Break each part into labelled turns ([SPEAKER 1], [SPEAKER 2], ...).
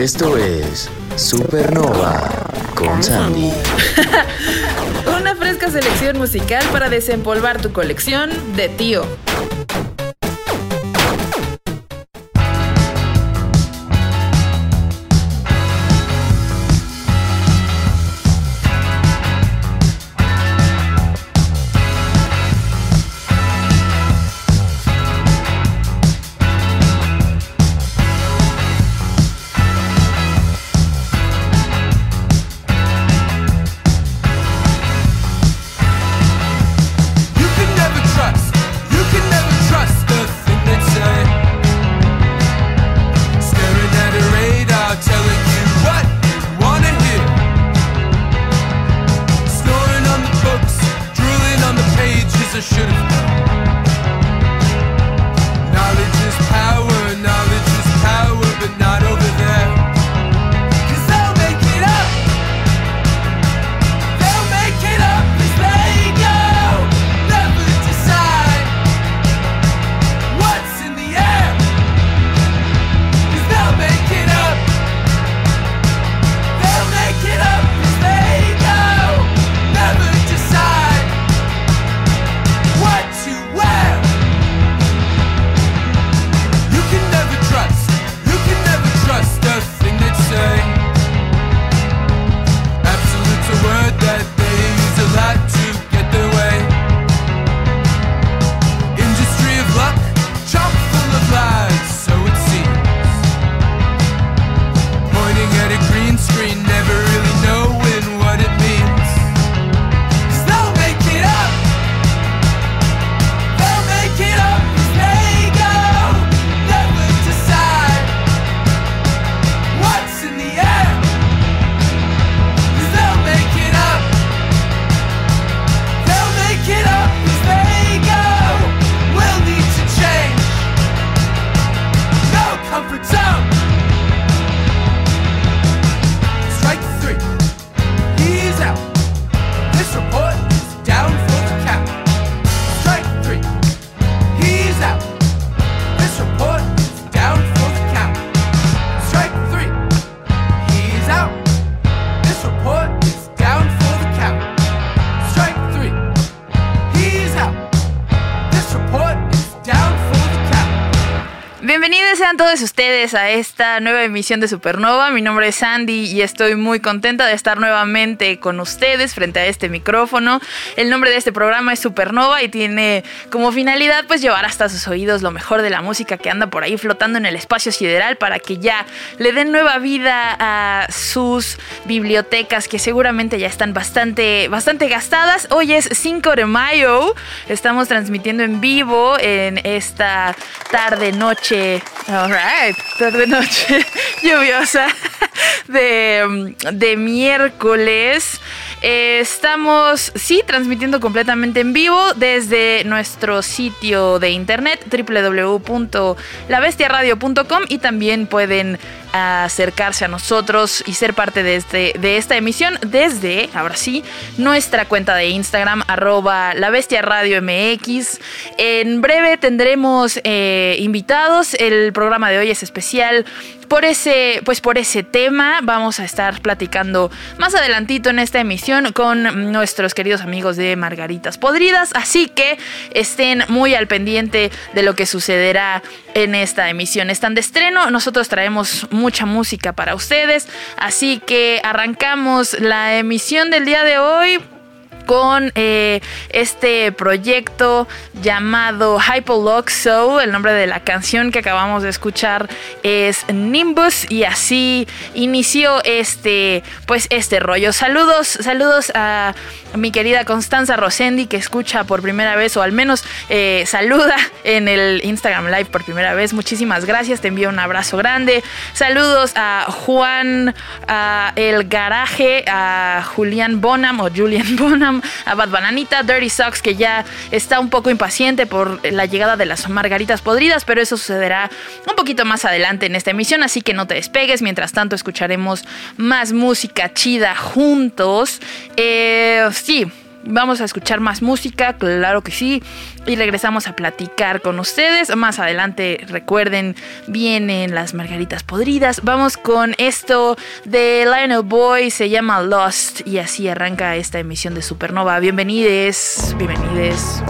[SPEAKER 1] Esto es Supernova con Sandy.
[SPEAKER 2] Una fresca selección musical para desempolvar tu colección de tío.
[SPEAKER 3] A
[SPEAKER 2] esta nueva emisión de Supernova. Mi nombre es Sandy y estoy muy contenta de estar nuevamente con ustedes frente a este micrófono. El nombre de este programa es Supernova y tiene como finalidad pues llevar hasta sus oídos lo mejor de la música que anda por ahí flotando en el espacio sideral para que ya le den nueva vida a sus bibliotecas que seguramente ya están bastante, bastante gastadas. Hoy es 5 de mayo, estamos transmitiendo en vivo en esta tarde noche, alright, tarde noche lluviosa de, de miércoles. Estamos, sí, transmitiendo completamente en vivo desde nuestro sitio de internet www.labestiaradio.com y también pueden acercarse a nosotros y ser parte de, este, de esta emisión desde, ahora sí, nuestra cuenta de Instagram, arroba la MX. En breve tendremos eh, invitados. El programa de hoy es especial por ese, pues por ese tema. Vamos a estar platicando más adelantito en esta emisión con nuestros queridos amigos de Margaritas Podridas. Así que estén muy al pendiente de lo que sucederá en esta emisión. Están de estreno. Nosotros traemos mucha música para ustedes. Así que arrancamos la emisión del día de hoy con eh, este proyecto llamado Hypoloxo. El nombre de la canción que acabamos de escuchar es Nimbus y así inició este, pues este rollo. Saludos, saludos a mi querida Constanza Rosendi que escucha por primera vez o al menos eh, saluda en el Instagram Live por primera vez. Muchísimas gracias, te envío un abrazo grande. Saludos a Juan, a El Garaje, a Julián Bonham o Julian Bonham, a Bad Bananita, Dirty Socks, que ya está un poco impaciente por la llegada de las margaritas podridas, pero eso sucederá un poquito más adelante en esta emisión, así que no te despegues. Mientras tanto, escucharemos más música chida juntos. Eh, sí.
[SPEAKER 4] Vamos a escuchar más música, claro que sí. Y regresamos a platicar con ustedes. Más adelante, recuerden, vienen las margaritas podridas. Vamos con esto de Lionel Boy, se llama Lost. Y así arranca esta emisión de Supernova. Bienvenides, bienvenides.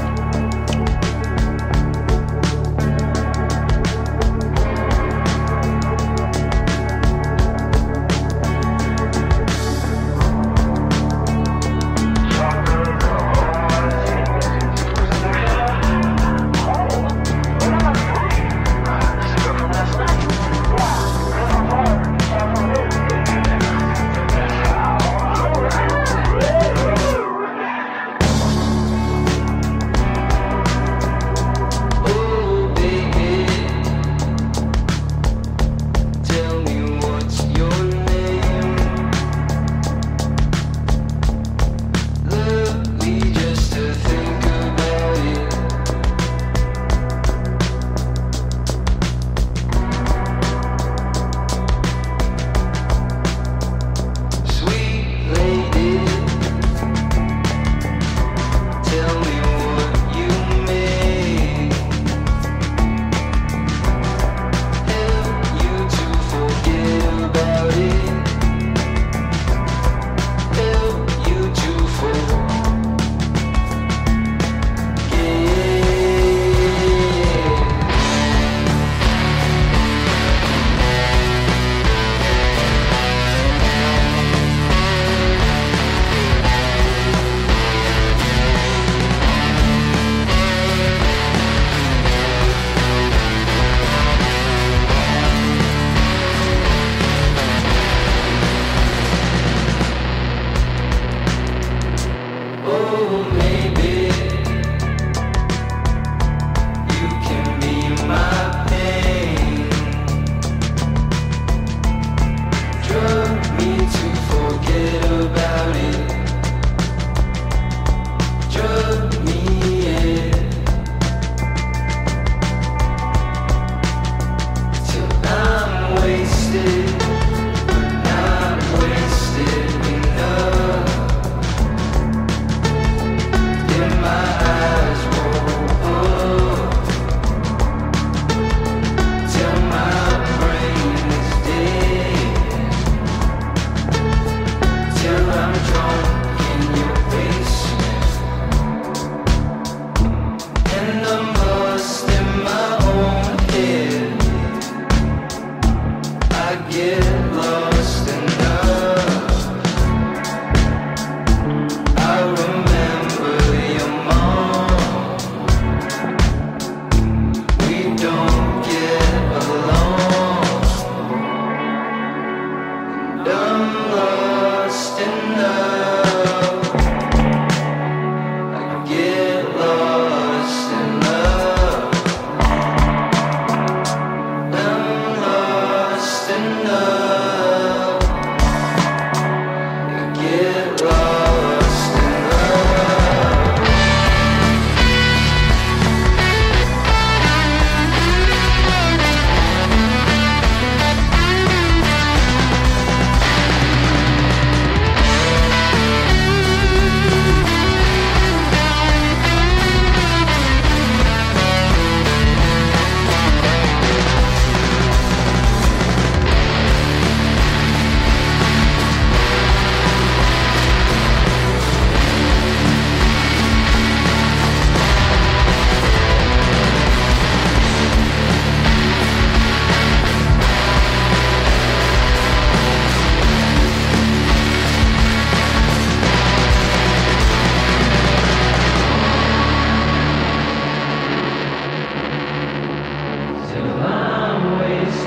[SPEAKER 4] Es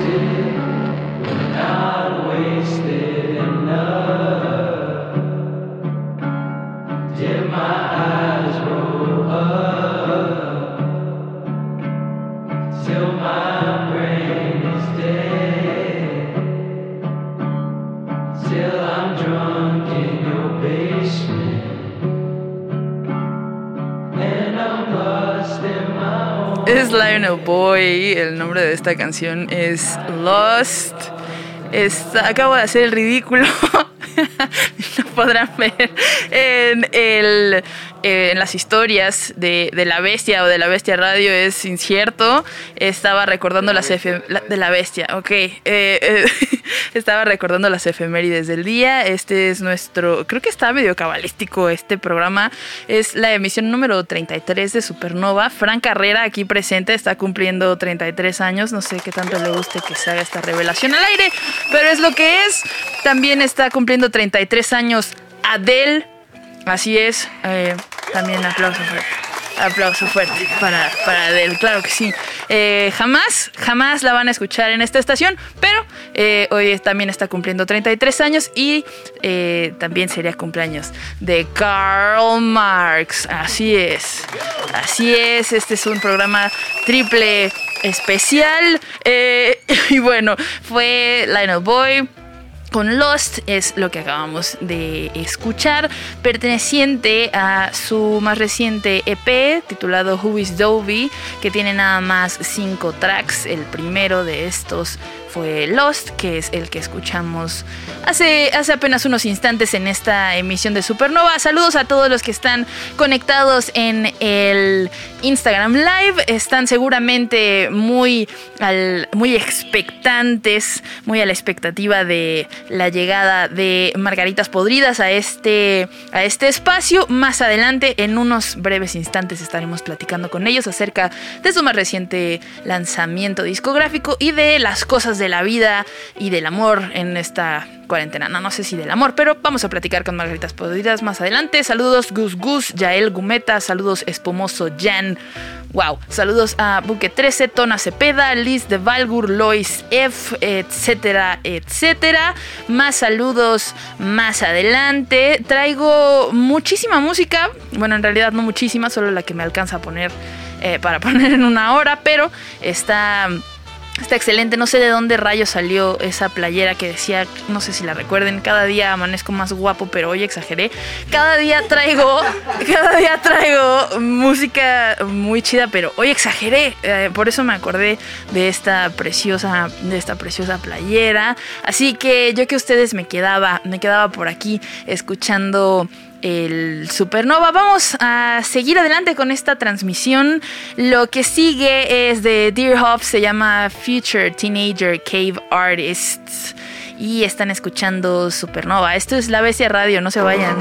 [SPEAKER 4] esta canción es Lost. Está, acabo de hacer el ridículo. no
[SPEAKER 2] podrán ver en, el, eh, en las historias de, de La Bestia o de La Bestia Radio es incierto. Estaba recordando las efe- la- de La Bestia, ok. Eh, eh, estaba recordando las efemérides del día. Este es nuestro, creo que está medio cabalístico este programa. Es la emisión número 33 de Supernova. Fran Carrera aquí presente está cumpliendo 33 años. No sé qué tanto le guste que se haga esta revelación al aire, pero es lo que es. También está cumpliendo 33 años Adele. Así es. eh, también aplauso fuerte. Aplauso fuerte para, para Adele, claro que sí. Eh, jamás, jamás la van a escuchar en esta estación, pero eh, hoy también está cumpliendo 33 años y eh, también sería cumpleaños de Karl Marx. Así es, así es. Este es un programa triple especial. y bueno, fue Lionel Boy con Lost es lo que acabamos de escuchar, perteneciente a su más reciente EP titulado Who is Dovey, que tiene nada más cinco tracks. El primero de estos fue Lost, que es el que escuchamos hace, hace apenas unos instantes en esta emisión de Supernova. Saludos a todos los que están conectados en el Instagram Live. Están seguramente muy, muy expectantes, muy a la expectativa de la llegada de Margaritas Podridas a este, a este espacio. Más adelante, en unos breves instantes, estaremos platicando con ellos acerca de su más reciente lanzamiento discográfico y de las cosas de la vida y del amor en esta cuarentena. No, no sé si del amor, pero vamos a platicar con Margaritas Podridas más adelante. Saludos Gus Gus, Yael Gumeta, saludos Espumoso Jan. Wow, saludos a Buque 13, Tona Cepeda, Liz de Valgur, Lois F, etcétera, etcétera. Más saludos más adelante. Traigo muchísima música. Bueno, en realidad no muchísima, solo la que me alcanza a poner eh, para poner en una hora, pero está. Está excelente, no sé de dónde rayos salió esa playera que decía, no sé si la recuerden, cada día amanezco más guapo, pero hoy exageré. Cada día traigo, cada día traigo música muy chida, pero hoy exageré. Eh, por eso me acordé de esta preciosa, de esta preciosa playera. Así que yo que ustedes me quedaba, me quedaba por aquí escuchando el Supernova. Vamos a seguir adelante con esta transmisión. Lo que sigue es de Deerhoff, se llama Future Teenager Cave Artists. Y están escuchando Supernova. Esto es La Bestia Radio, no se vayan.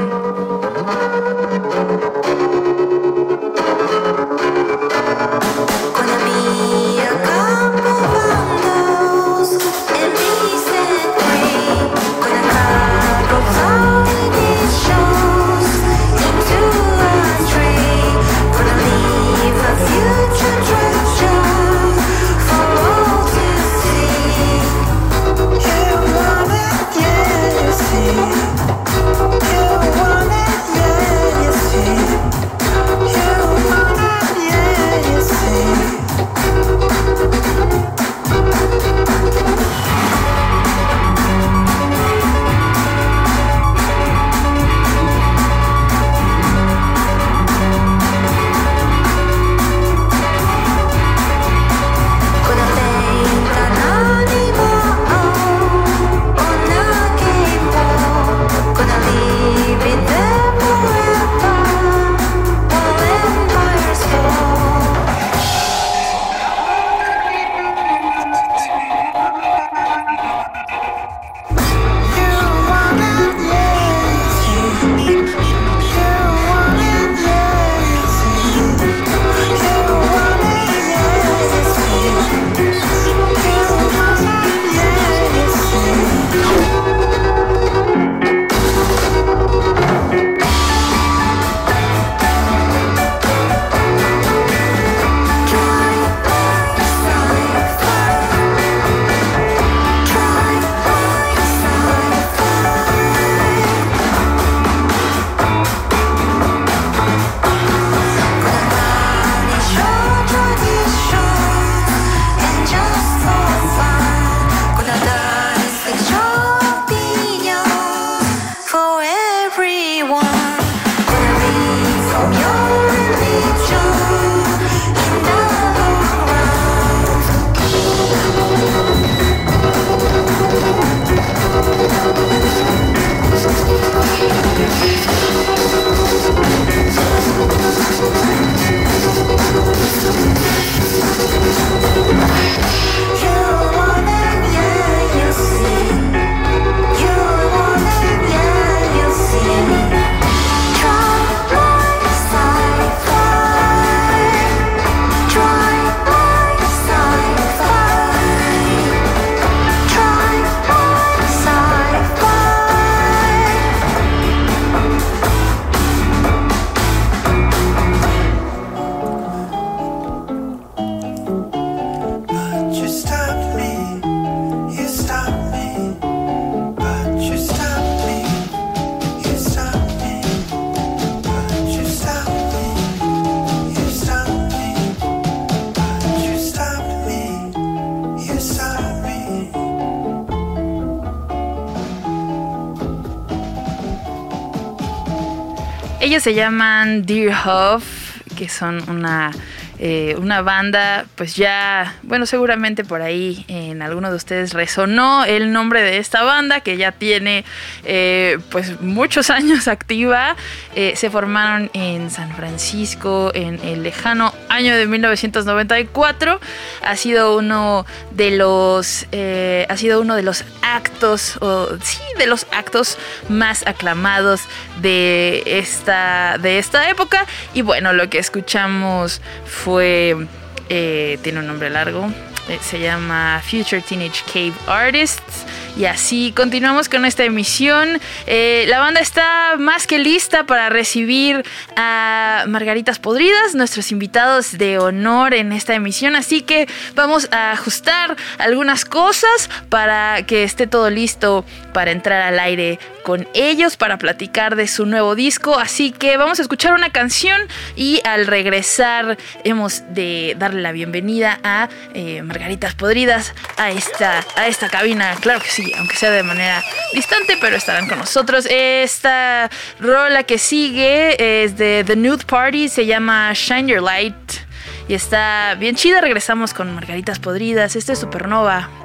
[SPEAKER 2] Se llaman Huff, que son una, eh, una banda, pues ya, bueno, seguramente por ahí alguno de ustedes resonó el nombre de esta banda, que ya tiene eh, pues muchos años activa. Eh, se formaron en San Francisco en el lejano año de 1994. Ha sido uno de los, eh, ha sido uno de los actos, o sí, de los actos más aclamados de esta, de esta época. Y bueno, lo que escuchamos fue, tiene un nombre largo, se llama Future Teenage Cave Artists. Y así continuamos con esta emisión. Eh, la banda está más que lista para recibir a Margaritas Podridas, nuestros invitados de honor en esta emisión. Así que vamos a ajustar algunas cosas para que esté todo listo para entrar al aire con ellos, para platicar de su nuevo disco. Así que vamos a escuchar una canción y al regresar hemos de darle la bienvenida a eh, Margaritas Podridas a esta, a esta cabina. Claro que sí, aunque sea de manera distante, pero estarán con nosotros. Esta rola que sigue es de The Nude Party, se llama Shine Your Light. Y está bien chida. Regresamos con Margaritas Podridas. Este es Supernova.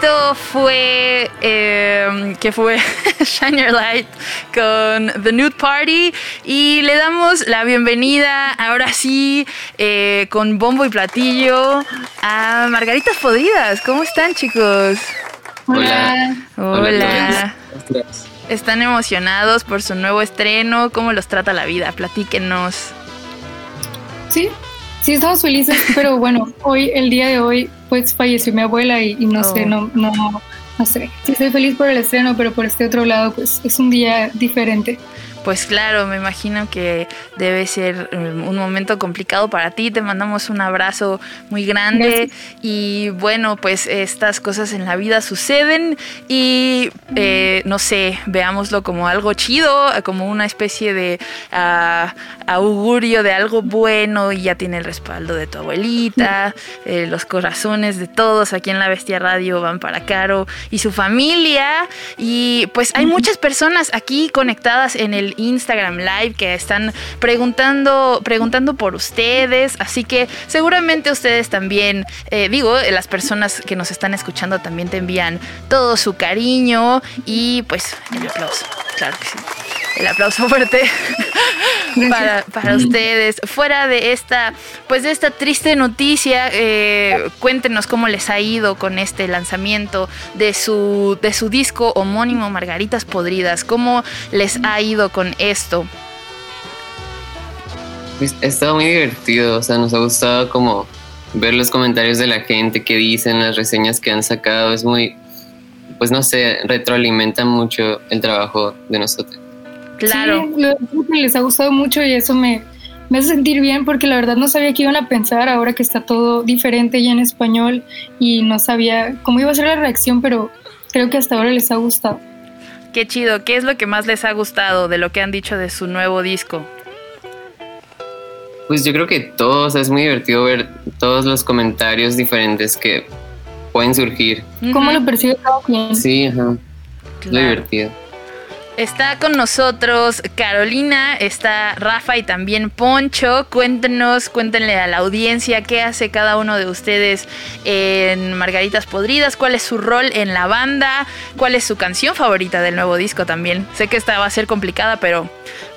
[SPEAKER 2] Esto fue, eh, que fue Shine Your Light con The Nude Party y le damos la bienvenida, ahora sí, eh, con bombo y platillo, a Margaritas Podridas. ¿Cómo están chicos?
[SPEAKER 5] Hola.
[SPEAKER 2] Hola. ¿Están emocionados por su nuevo estreno? ¿Cómo los trata la vida? Platíquenos.
[SPEAKER 5] Sí, sí estamos felices, pero bueno, hoy, el día de hoy, pues falleció mi abuela y, y no
[SPEAKER 2] Oh.
[SPEAKER 5] sé, no, no, no sé. Sí estoy feliz por el estreno, pero por este otro lado, pues es un día diferente.
[SPEAKER 2] Pues claro, me imagino que debe ser eh, un momento complicado para ti. Te mandamos un abrazo muy grande. Y bueno, pues estas cosas en la vida suceden y eh, no sé, veámoslo como algo chido, como una especie de ah, augurio de algo bueno y ya tiene el respaldo de tu abuelita, eh, los corazones de todos aquí en La Bestia Radio van para Caro y su familia. Y pues hay muchas personas aquí conectadas en el Instagram Live que están preguntando, preguntando por ustedes, así que seguramente ustedes también, eh, digo, eh, las personas que nos están escuchando también te envían todo su cariño y pues el aplauso, claro que sí. El aplauso fuerte para, para ustedes. Fuera de esta, pues de esta triste noticia, eh, cuéntenos cómo les ha ido con este lanzamiento de su, de su disco homónimo Margaritas Podridas. ¿Cómo les ha ido con esto?
[SPEAKER 6] Pues, ha estado muy divertido, o sea, nos ha gustado como ver los comentarios de la gente que dicen, las reseñas que han sacado, es muy, pues no sé, retroalimenta mucho el trabajo de nosotros.
[SPEAKER 2] Claro.
[SPEAKER 5] Sí, lo- que les ha gustado mucho y eso me, me hace sentir bien porque la verdad no sabía qué iban a pensar ahora que está todo diferente ya en español y no sabía cómo iba a ser la reacción, pero creo que hasta ahora les ha gustado.
[SPEAKER 2] Qué chido. ¿Qué es lo que más les ha gustado de lo que han dicho de su nuevo disco?
[SPEAKER 6] Pues yo creo que todos, es muy divertido ver todos los comentarios diferentes que pueden surgir.
[SPEAKER 5] ¿Cómo lo percibe cada quien?
[SPEAKER 6] Sí, ajá, lo
[SPEAKER 2] Claro.
[SPEAKER 6] divertido.
[SPEAKER 2] Está con nosotros Carolina, está Rafa y también Poncho. Cuéntenos, cuéntenle a la audiencia qué hace cada uno de ustedes en Margaritas Podridas, cuál es su rol en la banda, cuál es su canción favorita del nuevo disco también. Sé que esta va a ser complicada, pero,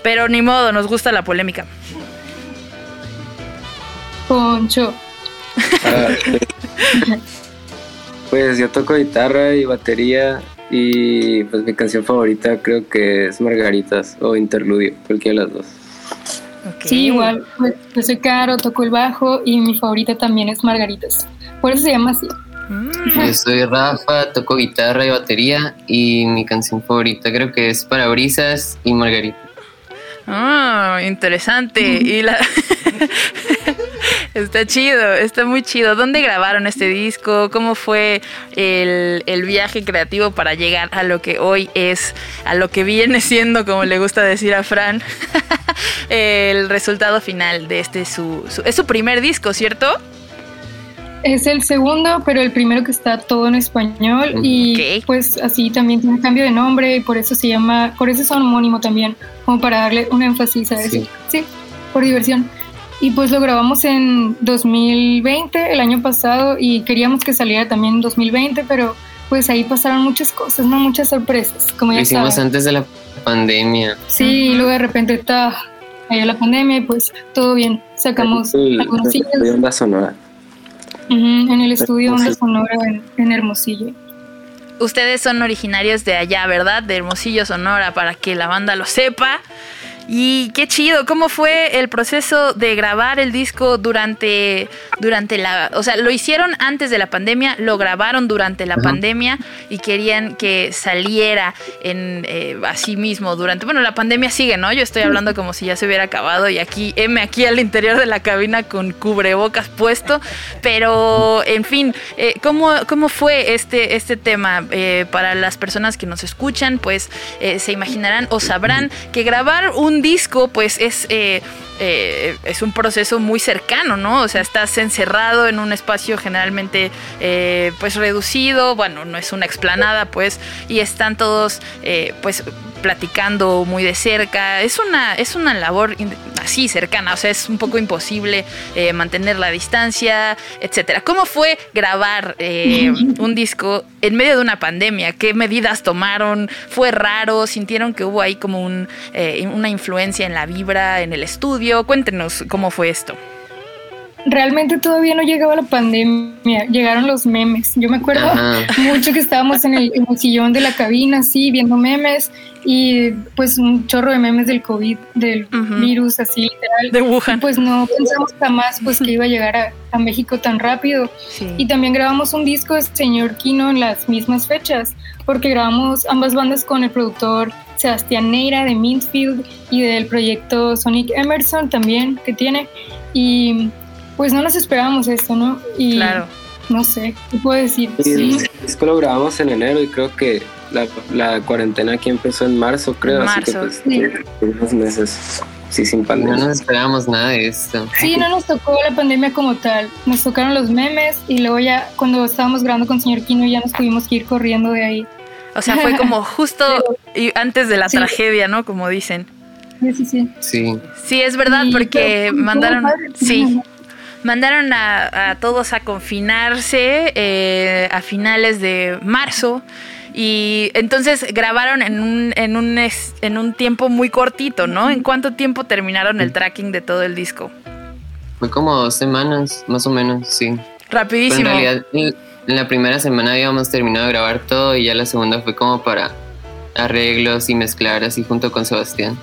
[SPEAKER 2] pero ni modo, nos gusta la polémica.
[SPEAKER 5] Poncho.
[SPEAKER 7] Ah, pues yo toco guitarra y batería y pues mi canción favorita creo que es Margaritas o Interludio, cualquiera de las dos.
[SPEAKER 5] Sí, igual. Pues, yo soy Caro, toco el bajo y mi favorita también es Margaritas. Por eso se llama así.
[SPEAKER 2] Mm,
[SPEAKER 6] Yo soy Rafa, toco guitarra y batería y mi canción favorita creo que es Parabrisas y Margarita.
[SPEAKER 2] Ah, interesante. Y la está chido, está muy chido. ¿Dónde grabaron este disco? ¿Cómo fue el, el viaje creativo para llegar a lo que hoy es, a lo que viene siendo, como le gusta decir a Fran, el resultado final de este su, su- es su primer disco, ¿cierto?
[SPEAKER 5] Es el segundo, pero el primero que está todo en español y pues así también tiene cambio de nombre y por eso se llama, por eso es homónimo también, como para darle un énfasis a eso.
[SPEAKER 6] Sí.
[SPEAKER 5] Sí, por diversión. Y pues lo grabamos en 2020, el año pasado, y queríamos que saliera también en 2020, pero pues ahí pasaron muchas cosas, ¿no? Muchas sorpresas, como
[SPEAKER 6] Lo
[SPEAKER 5] ya
[SPEAKER 6] hicimos
[SPEAKER 5] saben.
[SPEAKER 6] antes de la pandemia.
[SPEAKER 5] Sí, y luego de repente ta, cayó la pandemia y pues todo bien. Sacamos
[SPEAKER 7] El-
[SPEAKER 5] algunos
[SPEAKER 7] el
[SPEAKER 5] singles
[SPEAKER 7] estudio Onda Sonora.
[SPEAKER 5] en el estudio Onda. Sonora en, en Hermosillo.
[SPEAKER 2] Ustedes son originarios de allá, ¿verdad? De Hermosillo, Sonora, para que la banda lo sepa. Y qué chido, ¿cómo fue el proceso de grabar el disco durante, durante la... O sea, lo hicieron antes de la pandemia, lo grabaron durante la pandemia y querían que saliera en eh, así mismo durante... Bueno, la pandemia sigue, ¿no? Yo estoy hablando como si ya se hubiera acabado y aquí, M aquí al interior de la cabina con cubrebocas puesto. Pero, en fin, eh, ¿cómo, ¿cómo fue este, este tema? Eh, para las personas que nos escuchan, pues eh, se imaginarán o sabrán que grabar un disco, pues es... eh, eh, es un proceso muy cercano, ¿no? O sea, estás encerrado en un espacio generalmente eh, pues reducido, bueno, no es una explanada, pues, y están todos pues platicando muy de cerca. Es una, es una labor así cercana, o sea, es un poco imposible eh, mantener la distancia, etcétera. ¿Cómo fue grabar eh, un disco en medio de una pandemia? ¿Qué medidas tomaron? ¿Fue raro? ¿Sintieron que hubo ahí como un, eh, una influencia en la vibra, en el estudio? Cuéntenos cómo fue esto.
[SPEAKER 5] Realmente todavía no llegaba la pandemia, llegaron los memes. Yo me acuerdo
[SPEAKER 6] Ajá.
[SPEAKER 5] mucho que estábamos en el, en el sillón de la cabina, así, viendo memes y pues un chorro de memes del COVID, del virus, así literal.
[SPEAKER 2] De Wuhan.
[SPEAKER 5] Y, pues no pensamos jamás pues que iba a llegar a, a México tan rápido. Y también grabamos un disco de Señor Kino en las mismas fechas, porque grabamos ambas bandas con el productor Sebastián Neira de Minfield y del proyecto Sonic Emerson también que tiene. Y pues no nos esperábamos esto, ¿no? Y
[SPEAKER 2] Claro.
[SPEAKER 5] no sé, ¿qué puedo decir?
[SPEAKER 7] Y
[SPEAKER 5] Sí.
[SPEAKER 7] el disco lo grabamos en enero y creo que la, la cuarentena aquí empezó en marzo, creo. Así que
[SPEAKER 2] Marzo.
[SPEAKER 7] pues
[SPEAKER 5] Sí.
[SPEAKER 7] unos meses, sí, sin
[SPEAKER 6] No
[SPEAKER 7] pandemia.
[SPEAKER 6] nos esperábamos nada de esto.
[SPEAKER 5] Sí, no nos tocó la pandemia como tal. Nos tocaron los memes y luego ya cuando estábamos grabando con señor Kino ya nos tuvimos que ir corriendo de ahí.
[SPEAKER 2] O sea, fue como justo antes de la
[SPEAKER 5] Sí.
[SPEAKER 2] tragedia, ¿no? Como dicen.
[SPEAKER 5] Sí, sí, sí.
[SPEAKER 6] Sí.
[SPEAKER 2] Sí, es verdad, porque mandaron,
[SPEAKER 5] padre.
[SPEAKER 2] sí, mandaron a, a todos a confinarse eh, a finales de marzo y entonces grabaron en un, en un en un tiempo muy cortito, ¿no? ¿En cuánto tiempo terminaron el tracking de todo el disco?
[SPEAKER 6] Fue como dos semanas, más o menos, sí. Pero en
[SPEAKER 2] Rapidísimo.
[SPEAKER 6] realidad, en la primera semana habíamos terminado de grabar todo y ya la segunda fue como para arreglos y mezclar así junto con Sebastián.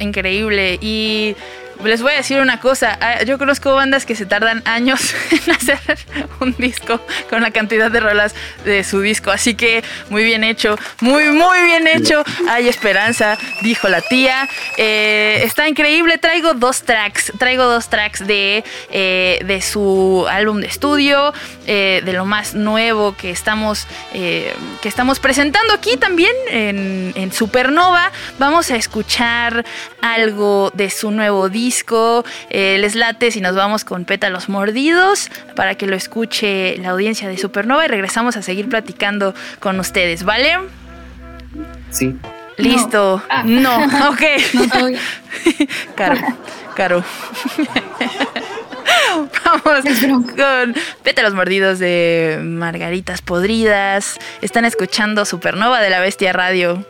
[SPEAKER 2] Increíble. Y les voy a decir una cosa. ah, Yo conozco bandas que se tardan años en hacer un disco con la cantidad de rolas de su disco. Así que muy bien hecho. Muy, muy bien hecho. Hay esperanza, dijo la tía. Eh, está increíble. Traigo dos tracks. Traigo dos tracks de, eh, de su álbum de estudio. eh, de lo más nuevo que estamos, que estamos presentando aquí también en, en Supernova. Vamos a escuchar algo de su nuevo disco. Eh, les late si nos vamos con pétalos mordidos para que lo escuche la audiencia de Supernova y regresamos a seguir platicando con ustedes, ¿vale?
[SPEAKER 6] Sí.
[SPEAKER 2] Listo.
[SPEAKER 5] Ah.
[SPEAKER 2] No, ok.
[SPEAKER 5] No, todavía.
[SPEAKER 2] Caro, caro. Vamos con pétalos mordidos de margaritas podridas. Están escuchando Supernova de la Bestia Radio.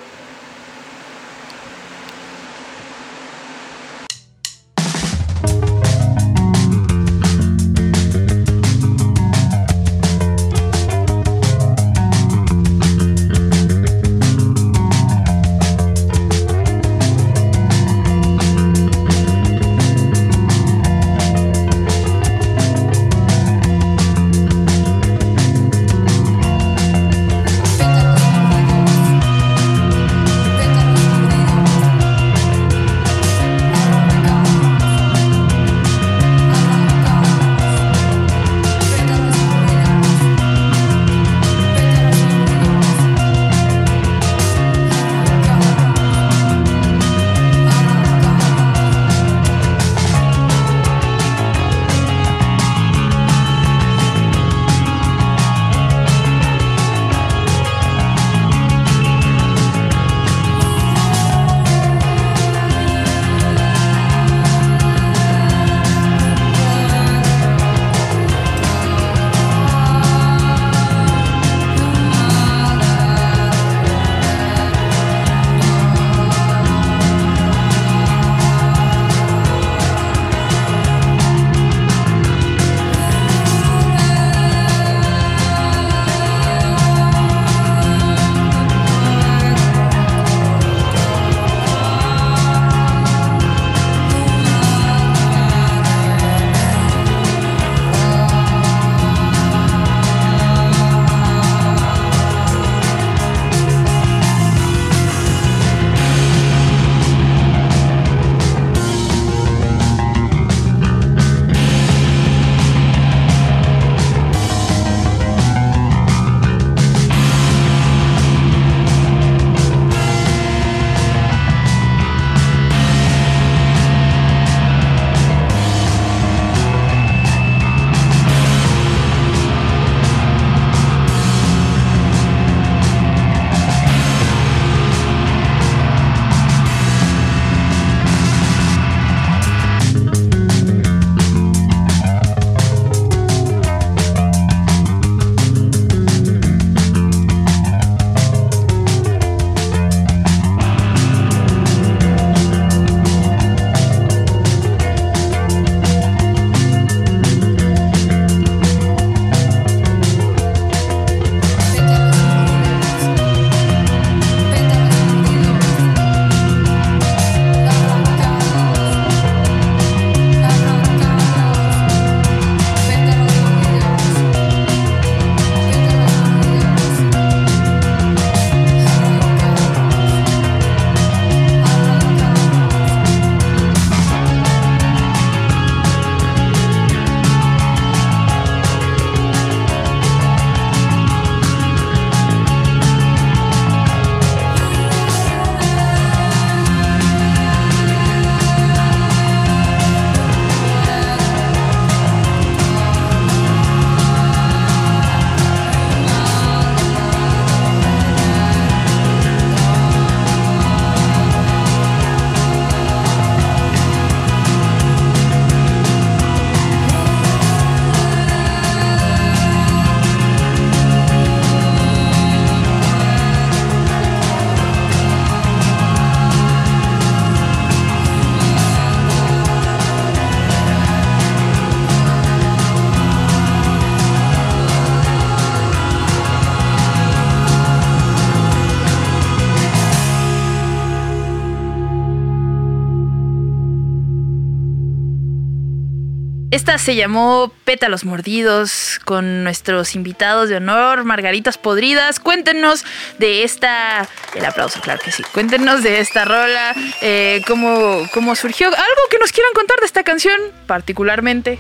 [SPEAKER 2] Esta se llamó Pétalos Mordidos con nuestros invitados de honor, Margaritas Podridas. Cuéntenos de esta. El aplauso, claro que sí. Cuéntenos de esta rola, eh, cómo, cómo surgió. Algo que nos quieran contar de esta canción, particularmente.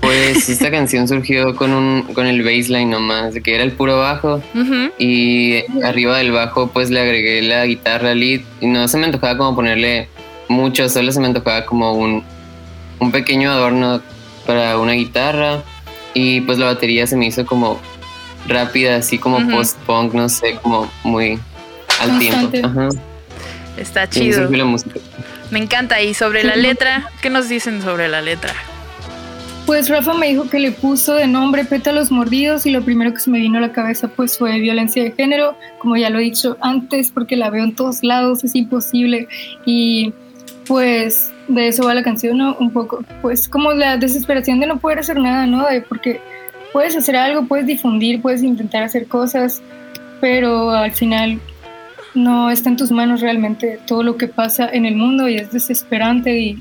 [SPEAKER 6] Pues esta canción surgió con un con el baseline nomás, de que era el puro bajo y arriba del bajo pues le agregué la guitarra lead y no se me antojaba como ponerle mucho, solo se me antojaba como un, un pequeño adorno para una guitarra y pues la batería se me hizo como rápida, así como post-punk, no sé, como muy al
[SPEAKER 5] Constante.
[SPEAKER 6] tiempo. Ajá.
[SPEAKER 2] Está chido.
[SPEAKER 6] surgió la música.
[SPEAKER 2] Me encanta. Y sobre la letra, ¿qué nos dicen sobre la letra?
[SPEAKER 5] Pues Rafa me dijo que le puso de nombre pétalos mordidos y lo primero que se me vino a la cabeza pues fue violencia de género, como ya lo he dicho antes, porque la veo en todos lados, es imposible. Y pues de eso va la canción, ¿no? Un poco. Pues como la desesperación de no poder hacer nada, ¿no? De porque puedes hacer algo, puedes difundir, puedes intentar hacer cosas, pero al final no está en tus manos realmente todo lo que pasa en el mundo y es desesperante y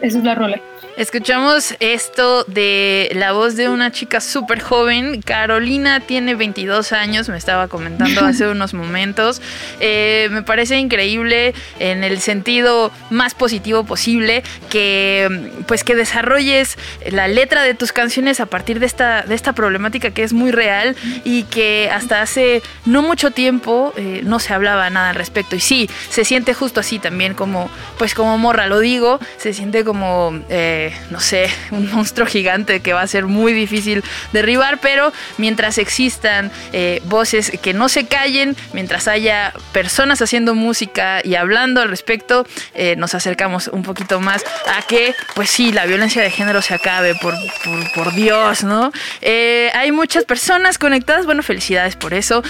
[SPEAKER 5] esa es la rola.
[SPEAKER 2] Escuchamos esto de la voz de una chica súper joven. Carolina tiene 22 años, me estaba comentando hace unos momentos. Eh, me parece increíble en el sentido más positivo posible que pues que desarrolles la letra de tus canciones a partir de esta, de esta problemática que es muy real y que hasta hace no mucho tiempo eh, no se hablaba nada al respecto. Y sí, se siente justo así también como, pues como morra lo digo, se siente como, eh, no sé, un monstruo gigante que va a ser muy difícil derribar, pero mientras existan eh, voces que no se callen, mientras haya personas haciendo música y hablando al respecto, eh, nos acercamos un poquito más a que, pues sí, la violencia de género se acabe, por, por, por Dios, ¿no? Eh, hay muchas personas conectadas, bueno, felicidades por eso,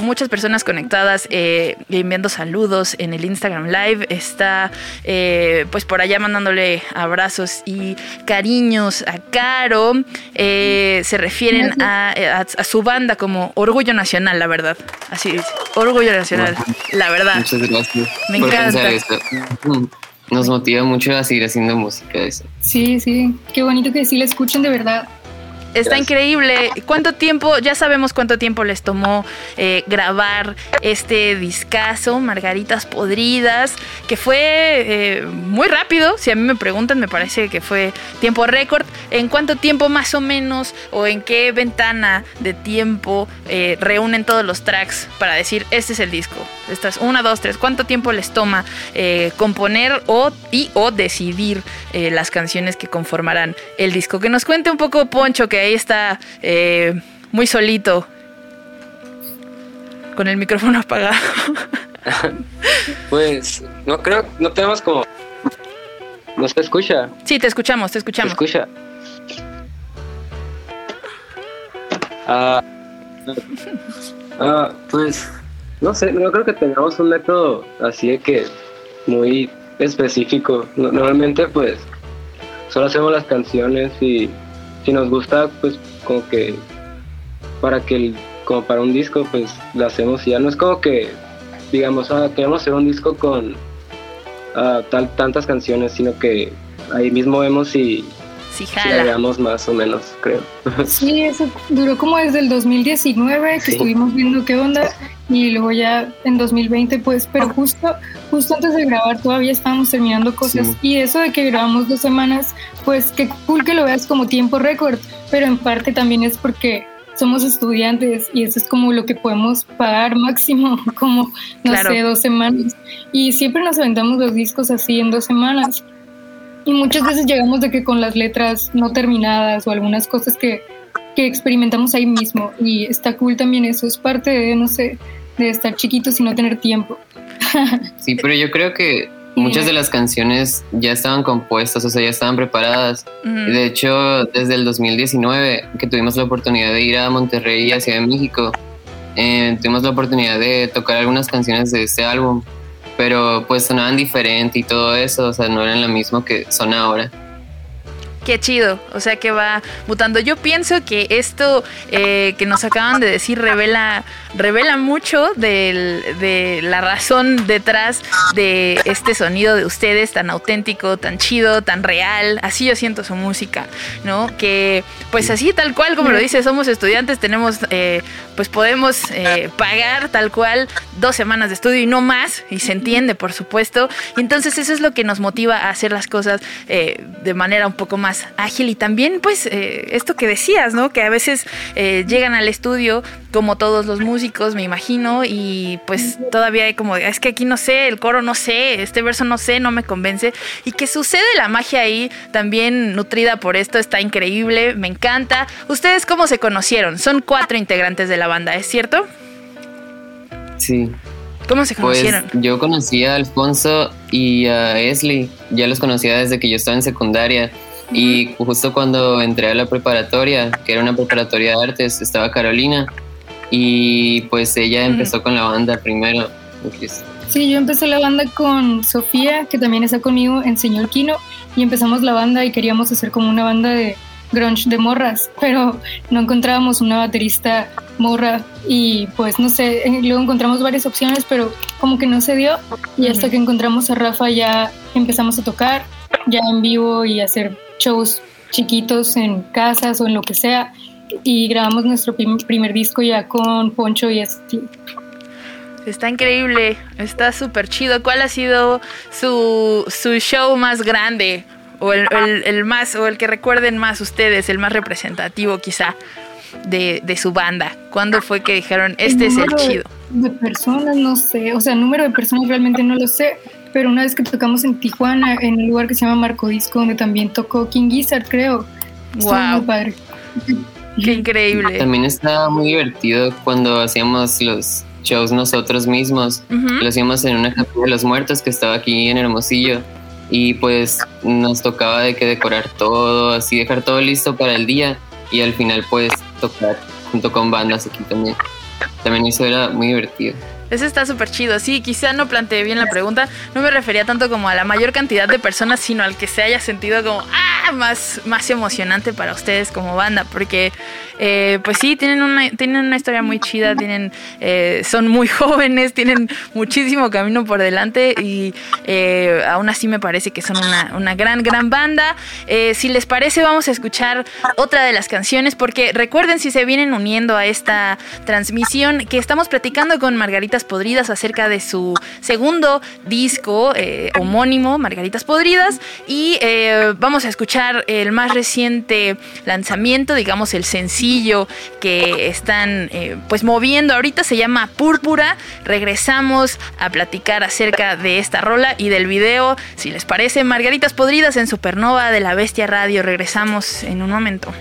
[SPEAKER 2] muchas personas conectadas enviando saludos en el Instagram Live, está pues por allá mandándole abrazos y cariños a Caro, eh, se refieren a, a- a su banda como Orgullo Nacional, la verdad, así dice, Orgullo Nacional, la verdad.
[SPEAKER 6] Muchas gracias
[SPEAKER 2] Me
[SPEAKER 6] por
[SPEAKER 2] encanta.
[SPEAKER 6] pensar esto. Nos motiva mucho a seguir haciendo música eso.
[SPEAKER 5] Sí, sí, qué bonito que sí la escuchen de verdad.
[SPEAKER 2] Está
[SPEAKER 7] Gracias.
[SPEAKER 2] increíble. ¿Cuánto tiempo? Ya sabemos cuánto tiempo les tomó eh, grabar este discazo, Margaritas Podridas, que fue eh, muy rápido. Si a mí me preguntan, me parece que fue tiempo récord. ¿En cuánto tiempo más o menos o en qué ventana de tiempo eh, reúnen todos los tracks para decir, este es el disco? Estas una, dos, tres. ¿Cuánto tiempo les toma componer o, y o decidir las canciones que conformarán el disco? Que nos cuente un poco Poncho, que ahí está eh, muy solito, con el micrófono apagado.
[SPEAKER 7] Pues no creo, no tenemos como... No se escucha,
[SPEAKER 2] sí, te escuchamos, te
[SPEAKER 7] se
[SPEAKER 2] escuchamos.
[SPEAKER 7] escucha. Ah, ah, pues no sé, no creo que tengamos un método así de que muy específico. No- Normalmente pues solo hacemos las canciones y si nos gusta pues como que para que el, como para un disco pues lo hacemos y ya no es como que digamos ah, queremos hacer un disco con ah, tal, tantas canciones sino que ahí mismo vemos si,
[SPEAKER 2] Sí,
[SPEAKER 7] si
[SPEAKER 2] jala.
[SPEAKER 7] agregamos más o menos creo
[SPEAKER 5] Sí, eso duró como desde el 2019 que
[SPEAKER 7] Sí.
[SPEAKER 5] estuvimos viendo qué onda y luego ya en 2020 pues, pero justo justo antes de grabar todavía estábamos terminando cosas
[SPEAKER 7] Sí.
[SPEAKER 5] y eso de que grabamos dos semanas, pues qué cool que lo veas como tiempo récord, pero en parte también es porque somos estudiantes y eso es como lo que podemos pagar máximo, como no
[SPEAKER 2] Claro.
[SPEAKER 5] sé, dos semanas y siempre nos aventamos los discos así en dos semanas. Y muchas veces llegamos de que con las letras no terminadas o algunas cosas que, que experimentamos ahí mismo. Y está cool también eso, es parte de, no sé, de estar chiquitos y no tener tiempo.
[SPEAKER 6] Sí, pero yo creo que muchas de las canciones ya estaban compuestas, o sea, ya estaban preparadas.
[SPEAKER 2] Ujú.
[SPEAKER 6] De hecho, desde el 2019, que tuvimos la oportunidad de ir a Monterrey y a Ciudad de México, eh, tuvimos la oportunidad de tocar algunas canciones de este álbum, pero pues sonaban diferente y todo eso, o sea, no eran lo mismo que son ahora.
[SPEAKER 2] Qué chido, o sea que va mutando. Yo pienso que esto eh, que nos acaban de decir revela, revela mucho del- de la razón detrás de este sonido de ustedes tan auténtico, tan chido, tan real. Así yo siento su música, ¿no? Que pues así tal cual como lo dice, somos estudiantes, tenemos, eh, pues podemos eh, pagar tal cual dos semanas de estudio y no más, y se entiende por supuesto. Y entonces eso es lo que nos motiva a hacer las cosas eh, de manera un poco más ágil y también pues eh, esto que decías, ¿no? Que a veces eh, llegan al estudio como todos los músicos, me imagino, y pues todavía hay como, es que aquí no sé, el coro no sé, este verso no sé, no me convence, y que sucede la magia ahí, también nutrida por esto, está increíble, me encanta. ¿Ustedes cómo se conocieron? Son cuatro integrantes de la banda, ¿es cierto?
[SPEAKER 6] Sí.
[SPEAKER 2] ¿Cómo se
[SPEAKER 6] Pues
[SPEAKER 2] conocieron?
[SPEAKER 6] yo conocí a Alfonso y a Esli, ya los conocía desde que yo estaba en secundaria y justo cuando entré a la preparatoria, que era una preparatoria de artes, estaba Carolina y pues ella empezó con la banda primero.
[SPEAKER 5] Sí, yo empecé la banda con Sofía, que también está conmigo en Señor Kino, y empezamos la banda y queríamos hacer como una banda de grunge de morras, pero no encontrábamos una baterista morra y pues no sé, eh, luego encontramos varias opciones, pero como que no se dio y hasta que encontramos a Rafa ya empezamos a tocar, ya en vivo y hacer shows chiquitos en casas o en lo que sea y grabamos nuestro prim- primer disco ya con Poncho y así.
[SPEAKER 2] Está increíble, está súper chido. ¿Cuál ha sido su, su show más grande? O el, el- el más, o el que recuerden más ustedes, el más representativo quizá de, de su banda. ¿Cuándo fue que dijeron, este es el
[SPEAKER 5] número de-
[SPEAKER 2] chido?
[SPEAKER 5] De personas, no sé. O sea, número de personas realmente no lo sé. Pero una vez que tocamos en Tijuana, en un lugar que se llama Marco Disco, donde también tocó King Gizzard, creo. Estuvo muy
[SPEAKER 2] Wow,
[SPEAKER 5] padre.
[SPEAKER 2] qué increíble.
[SPEAKER 6] También estaba muy divertido cuando hacíamos los shows nosotros mismos.
[SPEAKER 2] Ujú.
[SPEAKER 6] Lo hacíamos en una capilla de los muertos que estaba aquí en Hermosillo. Y pues nos tocaba de que decorar todo, así dejar todo listo para el día. Y al final pues tocar junto con bandas aquí también. También eso era muy divertido.
[SPEAKER 2] Eso está súper chido. Sí, quizá no planteé bien la pregunta. No me refería tanto como a la mayor cantidad de personas, sino al que se haya sentido como ah, más, más emocionante para ustedes como banda. Porque, eh, pues sí, tienen una, tienen una historia muy chida, tienen, eh, son muy jóvenes, tienen muchísimo camino por delante y eh, aún así me parece que son una, una gran, gran banda. Si les parece, vamos a escuchar otra de las canciones, porque recuerden si se vienen uniendo a esta transmisión que estamos platicando con Podridas acerca de su segundo disco eh, homónimo, Margaritas Podridas, y eh, vamos a escuchar el más reciente lanzamiento, digamos el sencillo que están eh, pues moviendo ahorita, se llama Púrpura. Regresamos a platicar acerca de esta rola y del video, si les parece, Margaritas Podridas en Supernova de la Bestia Radio. Regresamos en un momento.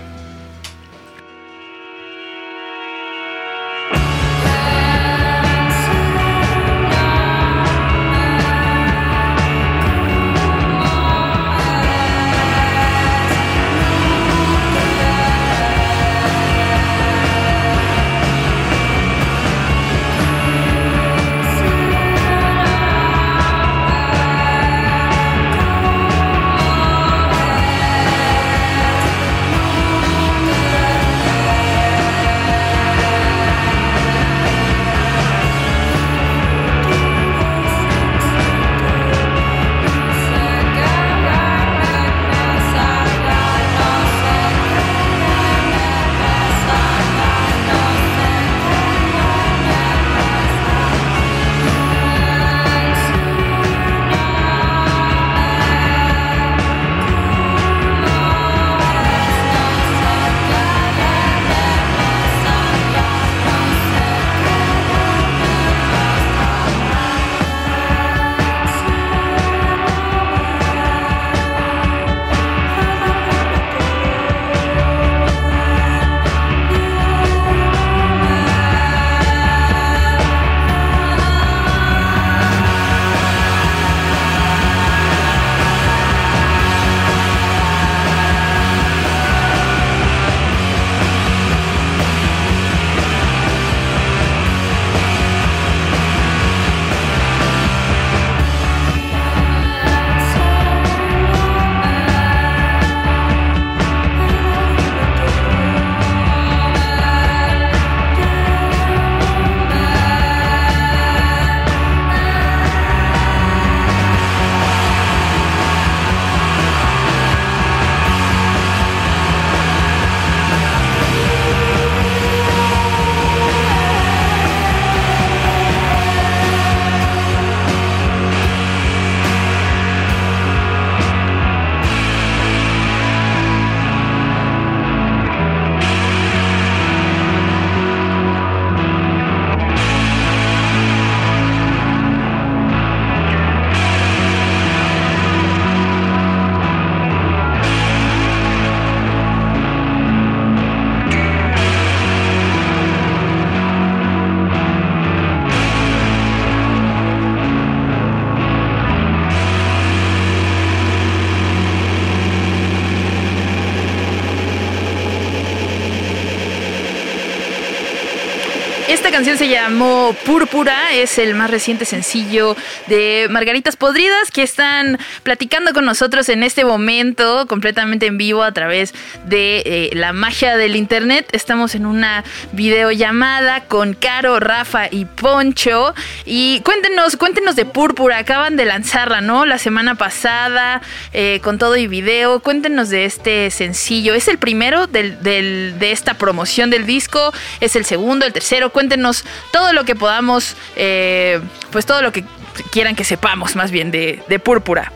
[SPEAKER 2] Canción se llamó Púrpura, es el más reciente sencillo de Margaritas Podridas que están platicando con nosotros en este momento, completamente en vivo a través de eh, la magia del internet. Estamos en una videollamada con Caro, Rafa y Poncho. Y cuéntenos, cuéntenos de Púrpura, acaban de lanzarla, ¿no? La semana pasada, eh, con todo y video. Cuéntenos de este sencillo. ¿Es el primero del- del- de esta promoción del disco? ¿Es el segundo, el tercero? Cuéntenos todo lo que podamos, eh, pues todo lo que quieran que sepamos más bien de, de Púrpura.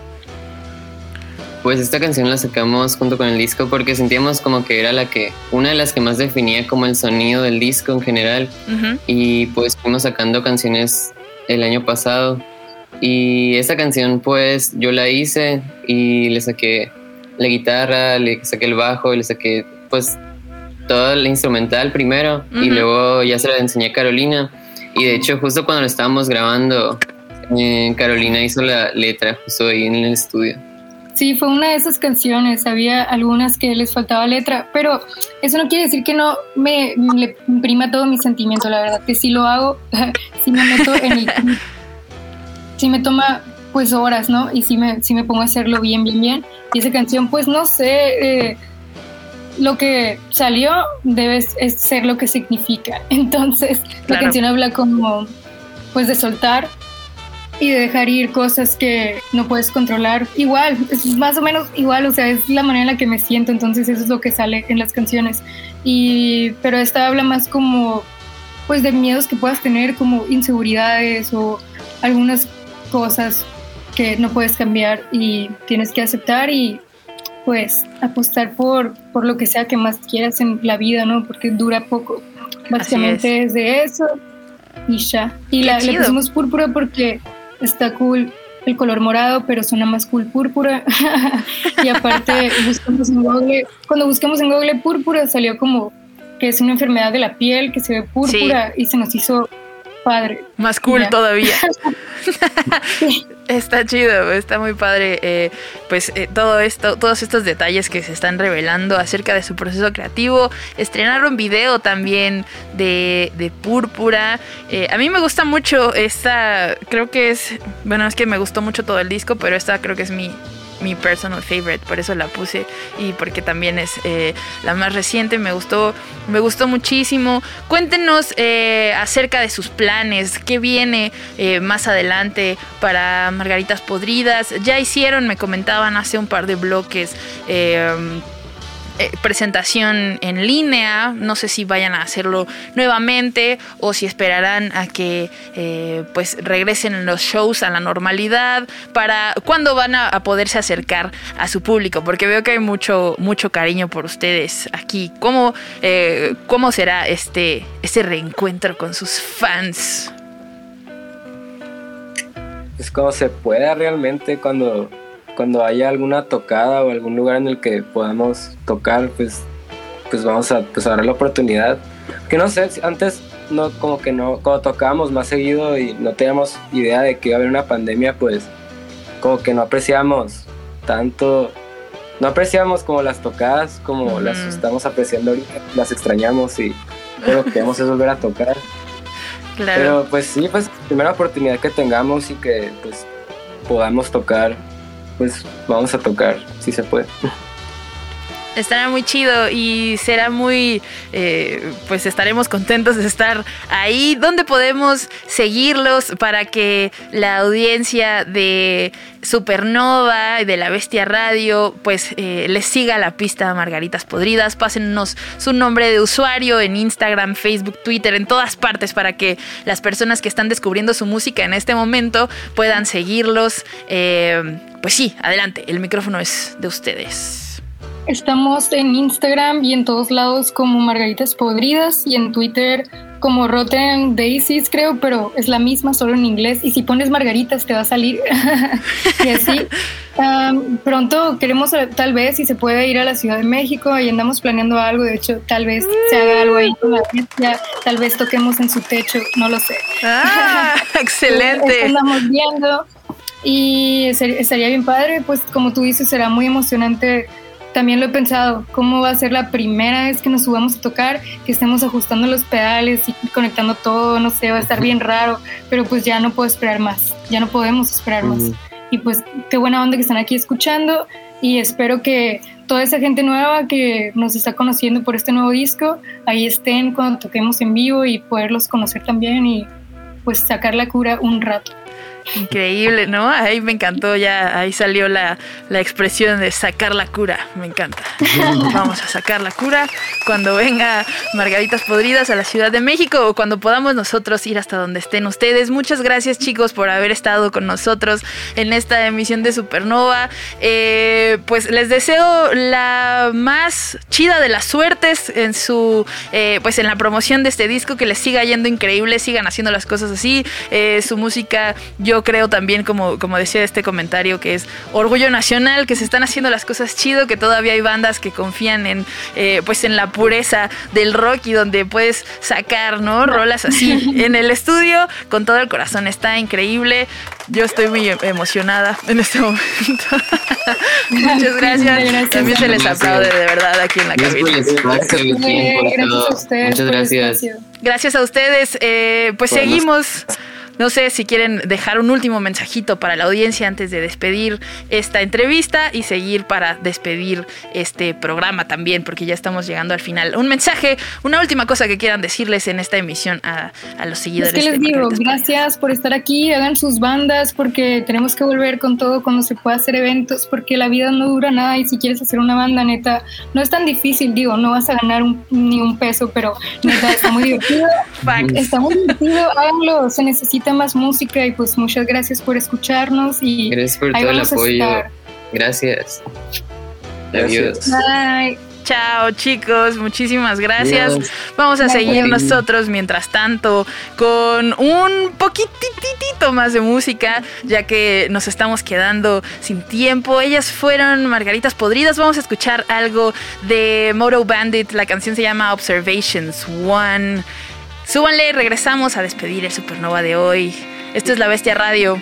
[SPEAKER 6] Pues esta canción la sacamos junto con el disco porque sentíamos como que era la que, una de las que más definía como el sonido del disco en general. Y pues fuimos sacando canciones el año pasado y esta canción pues yo la hice y le saqué la guitarra, le saqué el bajo y le saqué pues todo el instrumental primero y
[SPEAKER 2] Ujú.
[SPEAKER 6] luego ya se la enseñé a Carolina y de hecho justo cuando lo estábamos grabando eh, Carolina hizo la letra justo ahí en el estudio.
[SPEAKER 5] Sí, fue una de esas canciones. Había algunas que les faltaba letra, pero eso no quiere decir que no me le imprima todo mi sentimiento. La verdad que sí lo hago, sí me meto en el. Sí me toma pues horas, ¿no? Y sí me, sí me pongo a hacerlo bien, bien, bien. Y esa canción, pues no sé. eh, lo que salió debe ser lo que significa. Entonces, la
[SPEAKER 2] Claro.
[SPEAKER 5] canción habla como pues de soltar y de dejar ir cosas que no puedes controlar. Igual, es más o menos igual, o sea, es la manera en la que me siento, entonces eso es lo que sale en las canciones. Y, pero esta habla más como, pues, de miedos que puedas tener, como inseguridades o algunas cosas que no puedes cambiar y tienes que aceptar y, pues, apostar por, por lo que sea que más quieras en la vida, ¿no? Porque dura poco. Básicamente es. de eso y ya. Y
[SPEAKER 2] Qué
[SPEAKER 5] la, le pusimos púrpura porque está cool el color morado, pero suena más cool púrpura. y aparte, buscamos en Google, cuando buscamos en Google púrpura salió como que es una enfermedad de la piel, que se ve púrpura y se nos hizo padre.
[SPEAKER 2] Más cool todavía. Está chido, está muy padre. eh, pues eh, todo esto, todos estos detalles que se están revelando acerca de su proceso creativo. Estrenaron video también de, de Púrpura. Eh, a mí me gusta mucho esta, creo que es, bueno, es que me gustó mucho todo el disco, pero esta creo que es mi, mi personal favorite, por eso la puse y porque también es eh, la más reciente, me gustó, me gustó muchísimo. Cuéntenos eh, acerca de sus planes, qué viene eh, más adelante para Margaritas Podridas. Ya hicieron, me comentaban hace un par de bloques. Eh, presentación en línea. No sé si vayan a hacerlo nuevamente o si esperarán a que eh, pues regresen los shows a la normalidad. Para cuándo van a, poderse acercar a su público, porque veo que hay mucho mucho cariño por ustedes aquí. ¿Cómo eh, cómo será este este reencuentro con sus fans?
[SPEAKER 7] Es como se pueda realmente cuando, cuando haya alguna tocada o algún lugar en el que podamos tocar, pues, pues vamos a pues, a dar la oportunidad. Que no sé, antes no, como que no, cuando tocábamos más seguido y no teníamos idea de que iba a haber una pandemia, pues como que no apreciamos tanto, no apreciamos como las tocadas, como las estamos apreciando ahorita, las extrañamos y lo que queremos es volver a tocar.
[SPEAKER 2] Claro.
[SPEAKER 7] Pero pues sí, pues primera oportunidad que tengamos y que pues podamos tocar, pues vamos a tocar, si se puede.
[SPEAKER 2] Estará muy chido y será muy, eh, pues estaremos contentos de estar ahí. ¿Dónde podemos seguirlos para que la audiencia de Supernova y de la Bestia Radio, pues eh, les siga la pista Margaritas Podridas? Pásennos su nombre de usuario en Instagram, Facebook, Twitter, en todas partes para que las personas que están descubriendo su música en este momento puedan seguirlos. Eh, pues sí, adelante, el micrófono es de ustedes.
[SPEAKER 5] Estamos en Instagram y en todos lados como Margaritas Podridas y en Twitter como Rotten Daisies, creo, pero es la misma, solo en inglés. Y si pones Margaritas te va a salir. y así. Am, pronto queremos, eh, tal vez, si se puede ir a la Ciudad de México, ahí andamos planeando algo. De hecho, tal vez se haga algo ahí con la bestia, tal vez toquemos en su techo, no lo sé.
[SPEAKER 2] Ah, excelente.
[SPEAKER 5] Estamos viendo y estaría bien padre, pues como tú dices, será muy emocionante también lo he pensado, cómo va a ser la primera vez que nos subamos a tocar, que estemos ajustando los pedales y conectando todo, no sé, va a estar bien raro, pero pues ya no puedo esperar más, ya no podemos esperar más. Y pues qué buena onda que están aquí escuchando y espero que toda esa gente nueva que nos está conociendo por este nuevo disco, ahí estén cuando toquemos en vivo y poderlos conocer también y pues sacar la cura un rato.
[SPEAKER 2] Increíble, ¿no? Ahí me encantó, ya ahí salió la, la expresión de sacar la cura, me encanta. Vamos a sacar la cura cuando venga Margaritas Podridas a la Ciudad de México o cuando podamos nosotros ir hasta donde estén ustedes. Muchas gracias chicos por haber estado con nosotros en esta emisión de Supernova. Eh, pues les deseo la más chida de las suertes en su, eh, pues en la promoción de este disco, que les siga yendo increíble, sigan haciendo las cosas así. Eh, su música, yo creo también, como, como decía este comentario, que es orgullo nacional, que se están haciendo las cosas chido, que todavía hay bandas que confían en, eh, pues en la pureza del rock y donde puedes sacar, ¿no? Rolas así en el estudio con todo el corazón. Está increíble. Yo estoy muy em- emocionada en este momento. Muchas gracias.
[SPEAKER 5] Gracias.
[SPEAKER 2] También se les aplaude de verdad aquí en la cabina.
[SPEAKER 5] gracias a ustedes.
[SPEAKER 6] Muchas gracias.
[SPEAKER 2] Gracias a ustedes. Eh, pues seguimos. No sé si quieren dejar un último mensajito para la audiencia antes de despedir esta entrevista y seguir para despedir este programa también, porque ya estamos llegando al final. Un mensaje, una última cosa que quieran decirles en esta emisión a, a los
[SPEAKER 5] Es
[SPEAKER 2] seguidores.
[SPEAKER 5] que les
[SPEAKER 2] de
[SPEAKER 5] digo, gracias por estar aquí, hagan sus bandas porque tenemos que volver con todo cuando se pueda hacer eventos porque la vida no dura nada y si quieres hacer una banda neta, no es tan difícil, digo, no vas a ganar un- ni un peso, pero neta está muy divertido, está muy divertido, háganlo, se necesita más música y pues muchas gracias por escucharnos y
[SPEAKER 6] Gracias por todo el apoyo. Gracias.
[SPEAKER 7] Gracias.
[SPEAKER 6] Adiós.
[SPEAKER 5] Bye.
[SPEAKER 2] Chao chicos, muchísimas gracias.
[SPEAKER 6] Adiós.
[SPEAKER 2] Vamos a
[SPEAKER 5] Bye,
[SPEAKER 2] seguir
[SPEAKER 5] bye.
[SPEAKER 2] nosotros mientras tanto con un poquititito más de música, ya que nos estamos quedando sin tiempo. Ellas fueron Margaritas Podridas. Vamos a escuchar algo de Moto Bandit. La canción se llama Observations One. Súbanle, regresamos a despedir el Supernova de hoy. Esto es La Bestia Radio.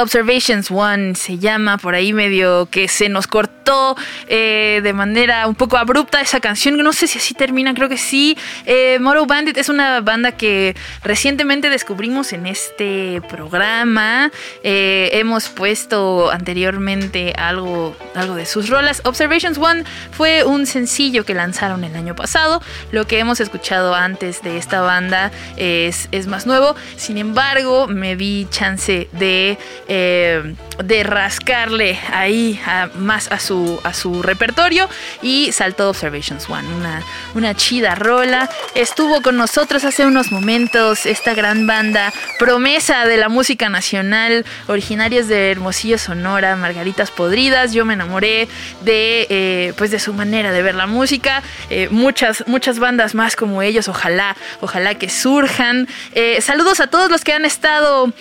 [SPEAKER 2] Observations One se llama, por ahí medio que se nos cortó eh, de manera un poco abrupta esa canción. No sé si así termina, creo que sí. Eh, Moto Bandit es una banda que recientemente descubrimos en este programa. Eh, hemos puesto anteriormente algo, algo de sus rolas. Observations One fue un sencillo que lanzaron el año pasado. Lo que hemos escuchado antes de esta banda es, es más nuevo. Sin embargo, me di chance de, eh, de rascarle ahí más a su, a su repertorio y saltó Observations One, una, una chida rola. Estuvo con nosotros hace unos momentos esta gran banda, promesa de la música nacional, originarios de Hermosillo, Sonora, Margaritas Podridas. Yo me enamoré de, eh, pues de su manera de ver la música. Eh, muchas, muchas bandas más como ellos, ojalá, ojalá que surjan. Eh, saludos a todos los que han estado,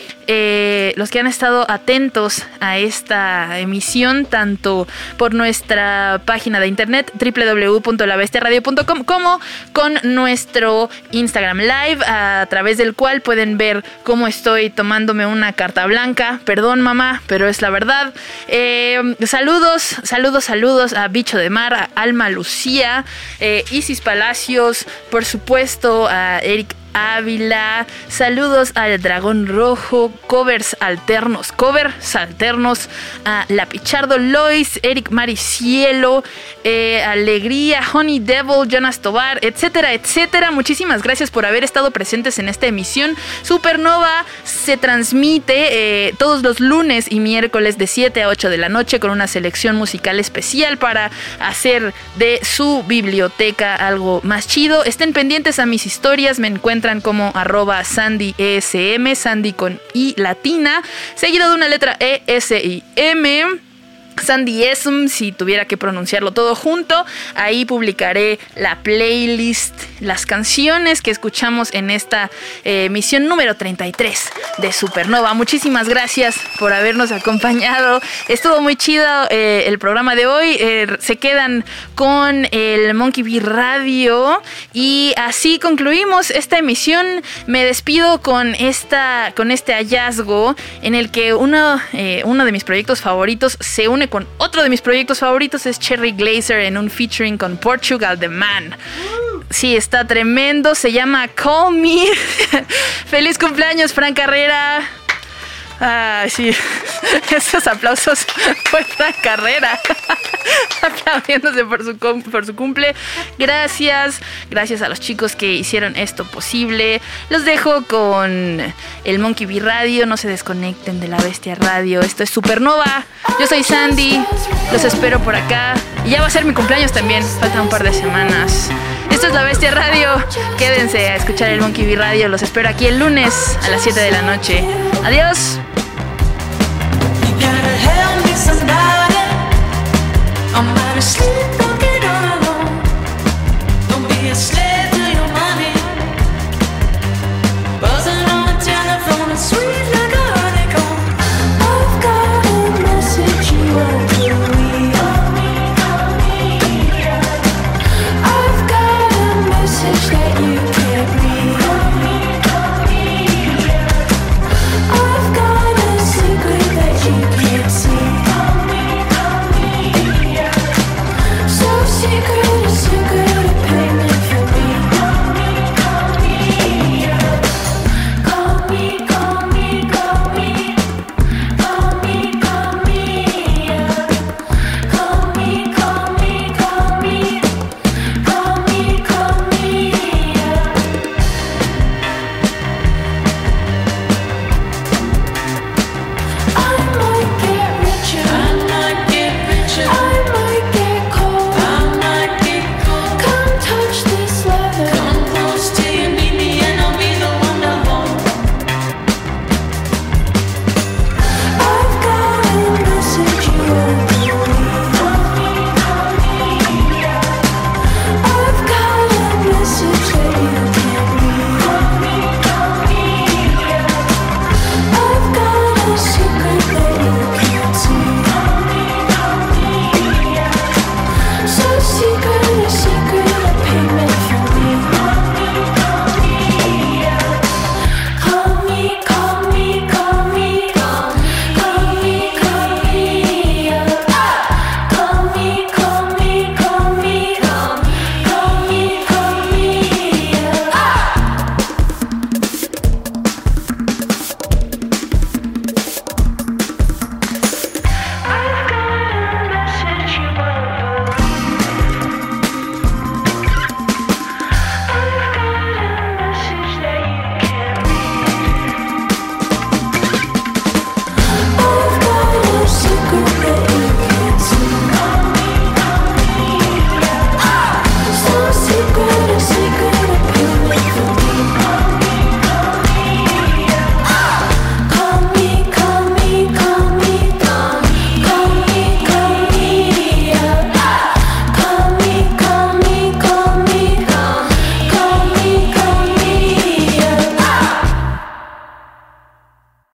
[SPEAKER 2] los que han estado atentos a esta emisión, tanto por nuestra página de internet www.labestiaradio.com como con nuestro Instagram Live, a través del cual pueden ver cómo estoy tomándome una carta blanca. Perdón, mamá, pero es la verdad. Eh, saludos, saludos, a Bicho de Mar, Alma Lucía, eh, Isis Palacios, por supuesto, a Eric Ávila, saludos al Dragón Rojo, covers alternos, covers alternos, a La Pichardo Lois, Eric Maricielo, eh, Alegría, Honey Devil, Jonas Tobar, etcétera, etcétera. Muchísimas gracias por haber estado presentes en esta emisión. Supernova se transmite eh, todos los lunes y miércoles de 7 a 8 de la noche con una selección musical especial para hacer de su biblioteca algo más chido. Estén pendientes a mis historias, me como arroba Sandy ESM, Sandy con I latina, seguido de una letra E, S y M. Sandy Esm, si tuviera que pronunciarlo todo junto, ahí publicaré la playlist, las canciones que escuchamos en esta eh, emisión número 33 de Supernova. Muchísimas gracias por habernos acompañado. Estuvo muy chido eh, el programa de hoy. Eh, se quedan con el Monkey Bee Radio y así concluimos esta emisión. Me despido con esta, con este hallazgo en el que uno, eh, uno de mis proyectos favoritos se une con otro de mis proyectos favoritos es Cherry Glazer en un featuring con Portugal The Man. Sí, está tremendo. Se llama Call Me. Feliz cumpleaños, Fran Carrera. Ay, sí. Esos aplausos fue Fran Carrera. Aplaudiéndose por su, por su cumple. Gracias. Gracias a los chicos que hicieron esto posible. Los dejo con el Monkey Bee Radio. No se desconecten de la Bestia Radio. Esto es Supernova. Yo soy Sandy. Los espero por acá. Y ya va a ser mi cumpleaños también. Faltan un par de semanas. Esto es la Bestia Radio. Quédense a escuchar el Monkey Bee Radio. Los espero aquí el lunes a las 7 de la noche. Adiós.